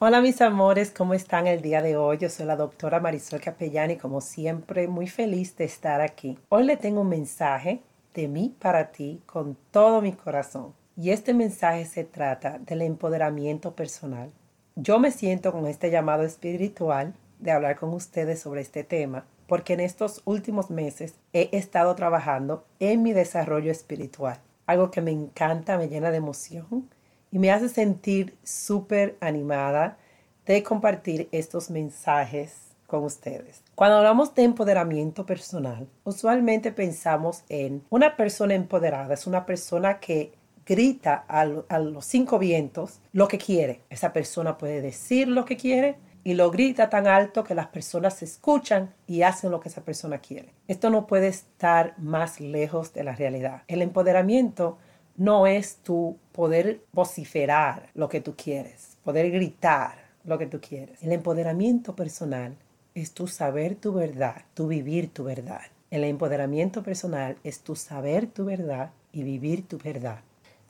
Hola mis amores, ¿cómo están el día de hoy? Yo soy la doctora Marisol Capellán y como siempre muy feliz de estar aquí. Hoy le tengo un mensaje de mí para ti con todo mi corazón. Y este mensaje se trata del empoderamiento personal. Yo me siento con este llamado espiritual de hablar con ustedes sobre este tema porque en estos últimos meses he estado trabajando en mi desarrollo espiritual. Algo que me encanta, me llena de emoción y me hace sentir súper animada de compartir estos mensajes con ustedes. Cuando hablamos de empoderamiento personal, usualmente pensamos en una persona empoderada, es una persona que grita a, los cinco vientos lo que quiere. Esa persona puede decir lo que quiere y lo grita tan alto que las personas escuchan y hacen lo que esa persona quiere. Esto no puede estar más lejos de la realidad. El empoderamiento no es tu poder vociferar lo que tú quieres, poder gritar lo que tú quieres. El empoderamiento personal es tu saber tu verdad, tu vivir tu verdad. El empoderamiento personal es tu saber tu verdad y vivir tu verdad.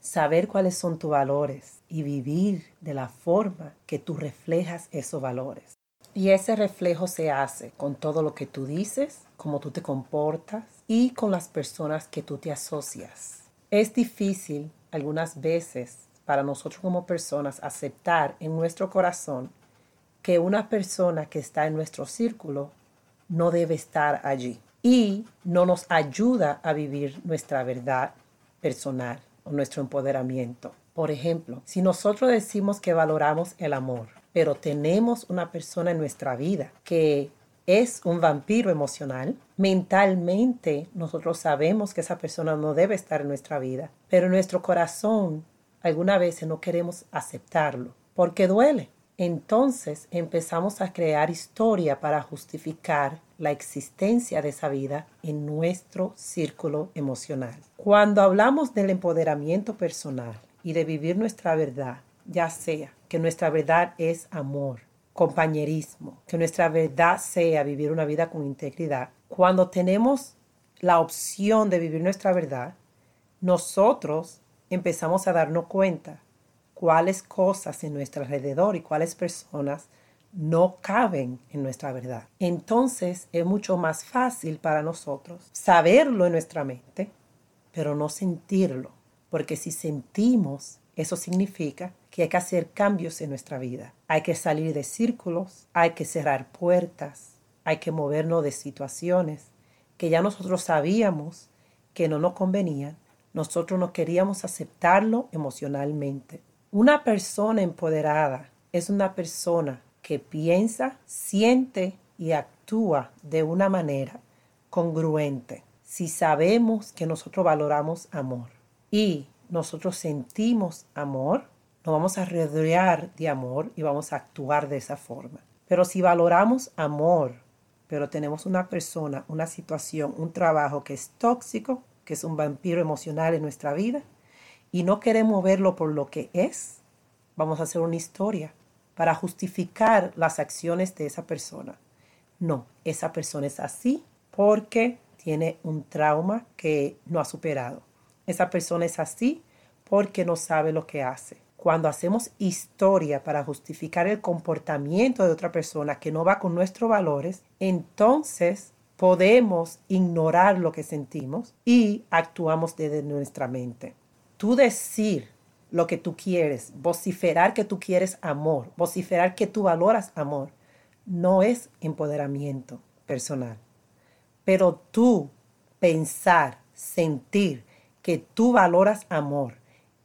Saber cuáles son tus valores y vivir de la forma que tú reflejas esos valores. Y ese reflejo se hace con todo lo que tú dices, cómo tú te comportas y con las personas que tú te asocias. Es difícil algunas veces para nosotros como personas aceptar en nuestro corazón que una persona que está en nuestro círculo no debe estar allí y no nos ayuda a vivir nuestra verdad personal o nuestro empoderamiento. Por ejemplo, si nosotros decimos que valoramos el amor, pero tenemos una persona en nuestra vida que es un vampiro emocional. Mentalmente nosotros sabemos que esa persona no debe estar en nuestra vida, pero en nuestro corazón algunas veces no queremos aceptarlo porque duele. Entonces empezamos a crear historia para justificar la existencia de esa vida en nuestro círculo emocional. Cuando hablamos del empoderamiento personal y de vivir nuestra verdad, ya sea que nuestra verdad es amor, compañerismo, que nuestra verdad sea vivir una vida con integridad, cuando tenemos la opción de vivir nuestra verdad, nosotros empezamos a darnos cuenta cuáles cosas en nuestro alrededor y cuáles personas no caben en nuestra verdad. Entonces es mucho más fácil para nosotros saberlo en nuestra mente, pero no sentirlo, porque si sentimos, eso significa que hay que hacer cambios en nuestra vida. Hay que salir de círculos, hay que cerrar puertas, hay que movernos de situaciones que ya nosotros sabíamos que no nos convenían, nosotros no queríamos aceptarlo emocionalmente. Una persona empoderada es una persona que piensa, siente y actúa de una manera congruente. Si sabemos que nosotros valoramos amor y nosotros sentimos amor, nos vamos a rodear de amor y vamos a actuar de esa forma. Pero si valoramos amor, pero tenemos una persona, una situación, un trabajo que es tóxico, que es un vampiro emocional en nuestra vida, y no queremos verlo por lo que es, vamos a hacer una historia para justificar las acciones de esa persona. No, esa persona es así porque tiene un trauma que no ha superado. Esa persona es así porque no sabe lo que hace. Cuando hacemos historia para justificar el comportamiento de otra persona que no va con nuestros valores, entonces podemos ignorar lo que sentimos y actuamos desde nuestra mente. Tú decir lo que tú quieres, vociferar que tú quieres amor, vociferar que tú valoras amor, no es empoderamiento personal. Pero tú pensar, sentir que tú valoras amor,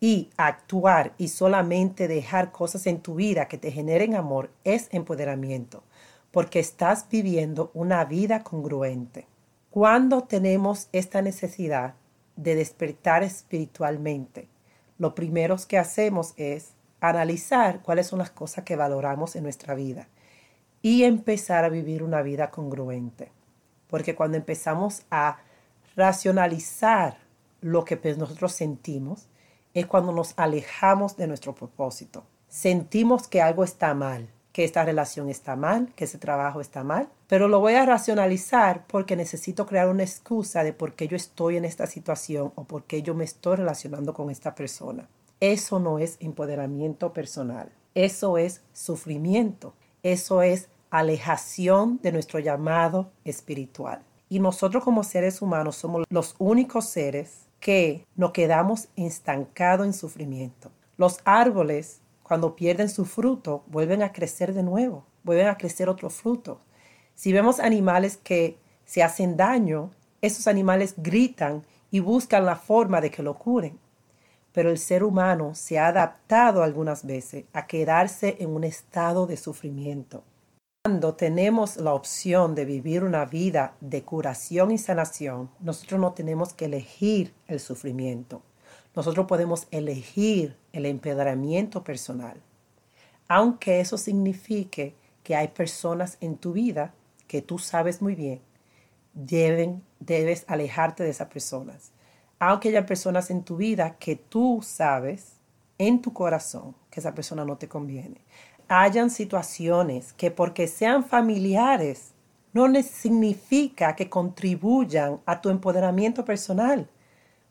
y actuar y solamente dejar cosas en tu vida que te generen amor es empoderamiento, porque estás viviendo una vida congruente. Cuando tenemos esta necesidad de despertar espiritualmente, lo primero que hacemos es analizar cuáles son las cosas que valoramos en nuestra vida y empezar a vivir una vida congruente. Porque cuando empezamos a racionalizar lo que pues nosotros sentimos, es cuando nos alejamos de nuestro propósito. Sentimos que algo está mal, que esta relación está mal, que ese trabajo está mal, pero lo voy a racionalizar porque necesito crear una excusa de por qué yo estoy en esta situación o por qué yo me estoy relacionando con esta persona. Eso no es empoderamiento personal. Eso es sufrimiento. Eso es alejación de nuestro llamado espiritual. Y nosotros como seres humanos somos los únicos seres que nos quedamos estancados en sufrimiento. Los árboles, cuando pierden su fruto, vuelven a crecer de nuevo, vuelven a crecer otro fruto. Si vemos animales que se hacen daño, esos animales gritan y buscan la forma de que lo curen. Pero el ser humano se ha adaptado algunas veces a quedarse en un estado de sufrimiento. Cuando tenemos la opción de vivir una vida de curación y sanación, nosotros no tenemos que elegir el sufrimiento. Nosotros podemos elegir el empedramiento personal. Aunque eso signifique que hay personas en tu vida que tú sabes muy bien, deben, debes alejarte de esas personas. Aunque haya personas en tu vida que tú sabes en tu corazón que esa persona no te conviene hayan situaciones que porque sean familiares no significa que contribuyan a tu empoderamiento personal.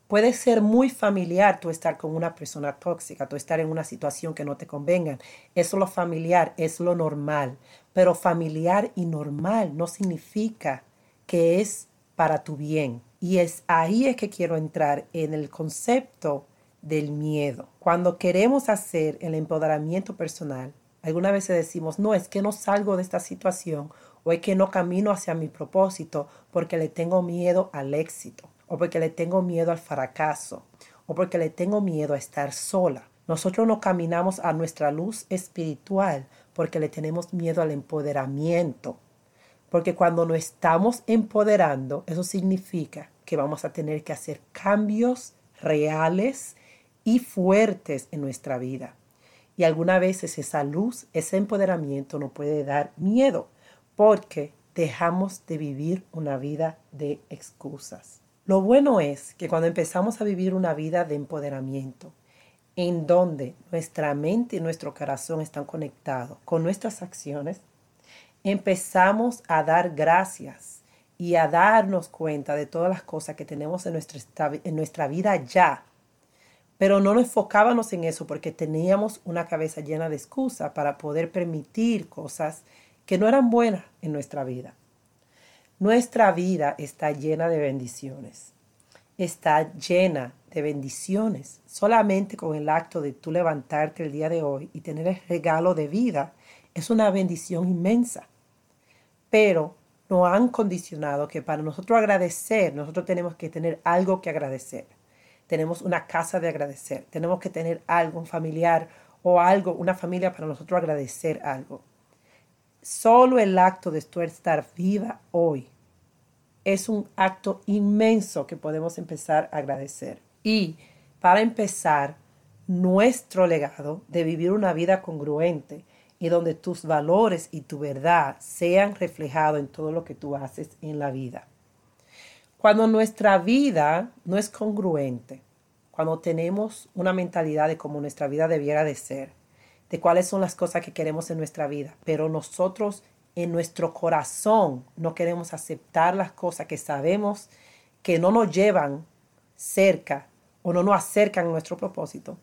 Puede ser muy familiar tú estar con una persona tóxica, tú estar en una situación que no te convenga. Eso es lo familiar, es lo normal. Pero familiar y normal no significa que es para tu bien. Y es ahí es que quiero entrar en el concepto del miedo. Cuando queremos hacer el empoderamiento personal, Algunas veces decimos, no, es que no salgo de esta situación o es que no camino hacia mi propósito porque le tengo miedo al éxito o porque le tengo miedo al fracaso o porque le tengo miedo a estar sola. Nosotros no caminamos a nuestra luz espiritual porque le tenemos miedo al empoderamiento. Porque cuando nos estamos empoderando, eso significa que vamos a tener que hacer cambios reales y fuertes en nuestra vida. Y algunas veces esa luz, ese empoderamiento nos puede dar miedo porque dejamos de vivir una vida de excusas. Lo bueno es que cuando empezamos a vivir una vida de empoderamiento, en donde nuestra mente y nuestro corazón están conectados con nuestras acciones, empezamos a dar gracias y a darnos cuenta de todas las cosas que tenemos en nuestra, en nuestra vida ya pero no nos enfocábamos en eso porque teníamos una cabeza llena de excusas para poder permitir cosas que no eran buenas en nuestra vida. Nuestra vida está llena de bendiciones. Está llena de bendiciones. Solamente con el acto de tú levantarte el día de hoy y tener el regalo de vida es una bendición inmensa. Pero nos han condicionado que para nosotros agradecer, nosotros tenemos que tener algo que agradecer tenemos una casa de agradecer, tenemos que tener algo, un familiar o algo, una familia para nosotros agradecer algo. Solo el acto de estar viva hoy es un acto inmenso que podemos empezar a agradecer. Y para empezar, nuestro legado de vivir una vida congruente y donde tus valores y tu verdad sean reflejados en todo lo que tú haces en la vida. Cuando nuestra vida no es congruente, cuando tenemos una mentalidad de cómo nuestra vida debiera de ser, de cuáles son las cosas que queremos en nuestra vida, pero nosotros en nuestro corazón no queremos aceptar las cosas que sabemos que no nos llevan cerca o no nos acercan a nuestro propósito,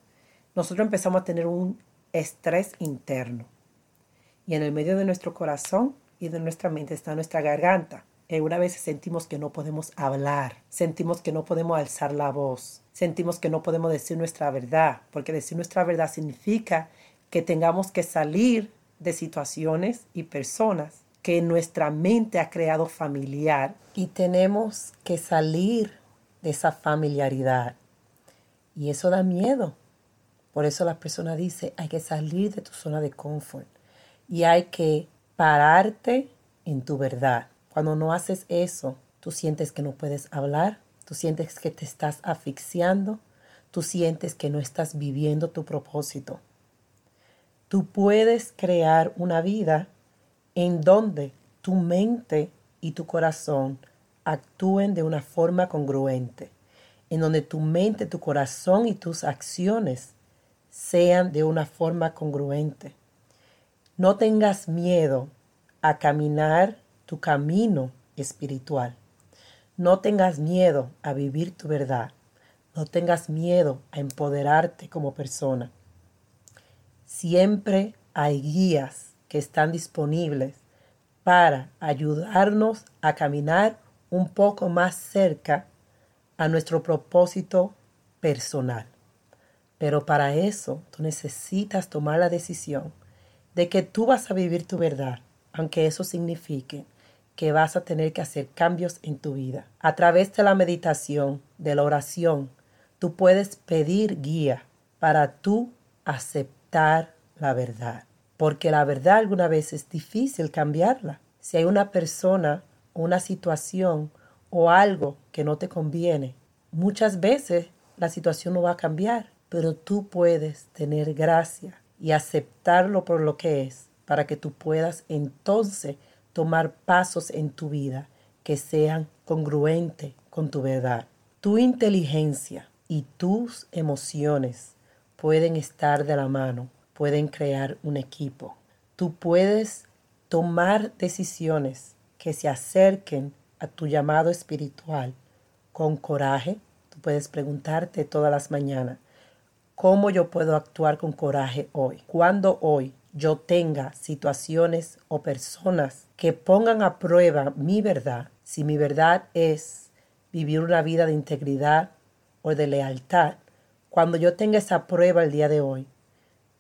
nosotros empezamos a tener un estrés interno. Y en el medio de nuestro corazón y de nuestra mente está nuestra garganta. Eh, una vez sentimos que no podemos hablar, sentimos que no podemos alzar la voz, sentimos que no podemos decir nuestra verdad, porque decir nuestra verdad significa que tengamos que salir de situaciones y personas que nuestra mente ha creado familiar y tenemos que salir de esa familiaridad. Y eso da miedo. Por eso la persona dice, hay que salir de tu zona de confort y hay que pararte en tu verdad. Cuando no haces eso, tú sientes que no puedes hablar, tú sientes que te estás asfixiando, tú sientes que no estás viviendo tu propósito. Tú puedes crear una vida en donde tu mente y tu corazón actúen de una forma congruente, en donde tu mente, tu corazón y tus acciones sean de una forma congruente. No tengas miedo a caminar tu camino espiritual. No tengas miedo a vivir tu verdad. No tengas miedo a empoderarte como persona. Siempre hay guías que están disponibles para ayudarnos a caminar un poco más cerca a nuestro propósito personal. Pero para eso tú necesitas tomar la decisión de que tú vas a vivir tu verdad, aunque eso signifique que vas a tener que hacer cambios en tu vida. A través de la meditación, de la oración, tú puedes pedir guía para tú aceptar la verdad. Porque la verdad alguna vez es difícil cambiarla. Si hay una persona, una situación o algo que no te conviene, muchas veces la situación no va a cambiar, pero tú puedes tener gracia y aceptarlo por lo que es para que tú puedas entonces tomar pasos en tu vida que sean congruentes con tu verdad. Tu inteligencia y tus emociones pueden estar de la mano, pueden crear un equipo. Tú puedes tomar decisiones que se acerquen a tu llamado espiritual con coraje. Tú puedes preguntarte todas las mañanas, ¿cómo yo puedo actuar con coraje hoy? Cuando hoy yo tenga situaciones o personas que pongan a prueba mi verdad, si mi verdad es vivir una vida de integridad o de lealtad, cuando yo tenga esa prueba el día de hoy,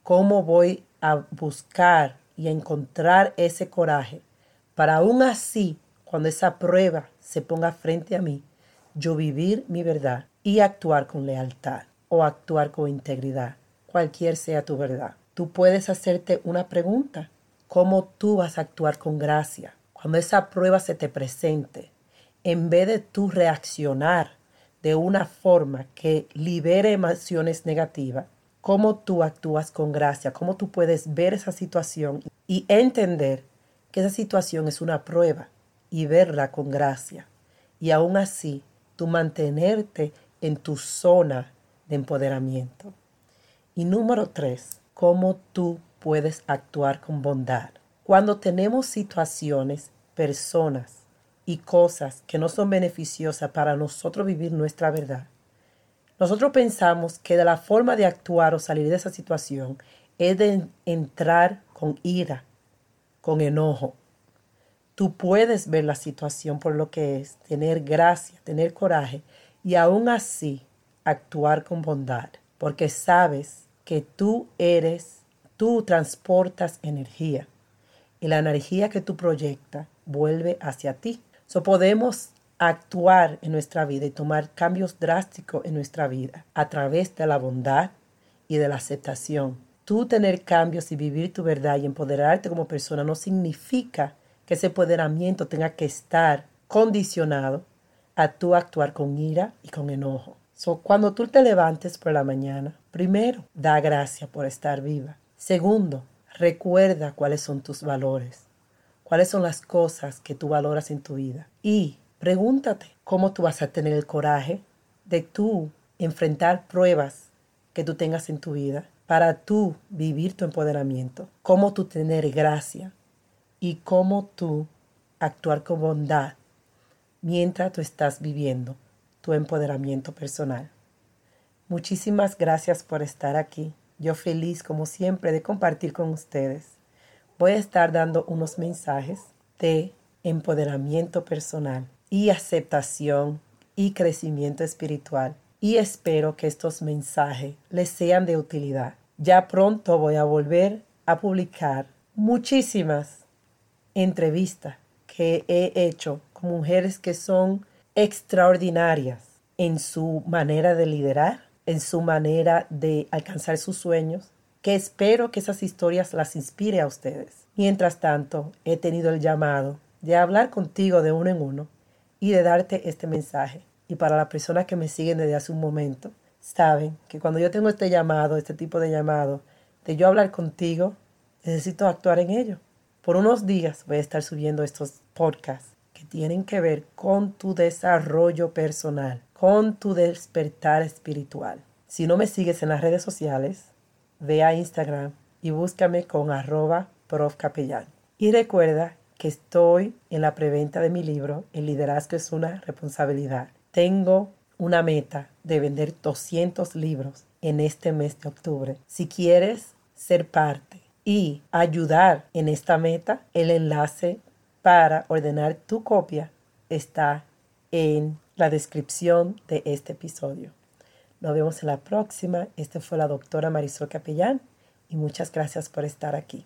¿cómo voy a buscar y a encontrar ese coraje para aún así, cuando esa prueba se ponga frente a mí, yo vivir mi verdad y actuar con lealtad o actuar con integridad, cualquier sea tu verdad? Tú puedes hacerte una pregunta. ¿Cómo tú vas a actuar con gracia? Cuando esa prueba se te presente, en vez de tú reaccionar de una forma que libere emociones negativas, cómo tú actúas con gracia, cómo tú puedes ver esa situación y entender que esa situación es una prueba y verla con gracia. Y aún así, tú mantenerte en tu zona de empoderamiento. Y número tres, cómo tú puedes actuar con bondad. Cuando tenemos situaciones, personas y cosas que no son beneficiosas para nosotros vivir nuestra verdad, nosotros pensamos que de la forma de actuar o salir de esa situación es de entrar con ira, con enojo. Tú puedes ver la situación por lo que es, tener gracia, tener coraje y aún así actuar con bondad, porque sabes que tú eres, tú transportas energía y la energía que tú proyectas vuelve hacia ti. So podemos actuar en nuestra vida y tomar cambios drásticos en nuestra vida a través de la bondad y de la aceptación. Tú tener cambios y vivir tu verdad y empoderarte como persona no significa que ese empoderamiento tenga que estar condicionado a tú actuar con ira y con enojo. Cuando tú te levantes por la mañana, primero, da gracias por estar viva. Segundo, recuerda cuáles son tus valores, cuáles son las cosas que tú valoras en tu vida. Y pregúntate cómo tú vas a tener el coraje de tú enfrentar pruebas que tú tengas en tu vida para tú vivir tu empoderamiento, cómo tú tener gracia y cómo tú actuar con bondad mientras tú estás viviendo tu empoderamiento personal. Muchísimas gracias por estar aquí. Yo feliz como siempre de compartir con ustedes. Voy a estar dando unos mensajes de empoderamiento personal y aceptación y crecimiento espiritual. Y espero que estos mensajes les sean de utilidad. Ya pronto voy a volver a publicar muchísimas entrevistas que he hecho con mujeres que son extraordinarias en su manera de liderar, en su manera de alcanzar sus sueños, que espero que esas historias las inspire a ustedes. Mientras tanto, he tenido el llamado de hablar contigo de uno en uno y de darte este mensaje. Y para las personas que me siguen desde hace un momento, saben que cuando yo tengo este llamado, este tipo de llamado, de yo hablar contigo, necesito actuar en ello. Por unos días voy a estar subiendo estos podcasts tienen que ver con tu desarrollo personal, con tu despertar espiritual. Si no me sigues en las redes sociales, ve a Instagram y búscame con arroba profcapellán. Y recuerda que estoy en la preventa de mi libro, El liderazgo es una responsabilidad. Tengo una meta de vender 200 libros en este mes de octubre. Si quieres ser parte y ayudar en esta meta, el enlace para ordenar tu copia está en la descripción de este episodio. Nos vemos en la próxima. Esta fue la doctora Marisol Capellán y muchas gracias por estar aquí.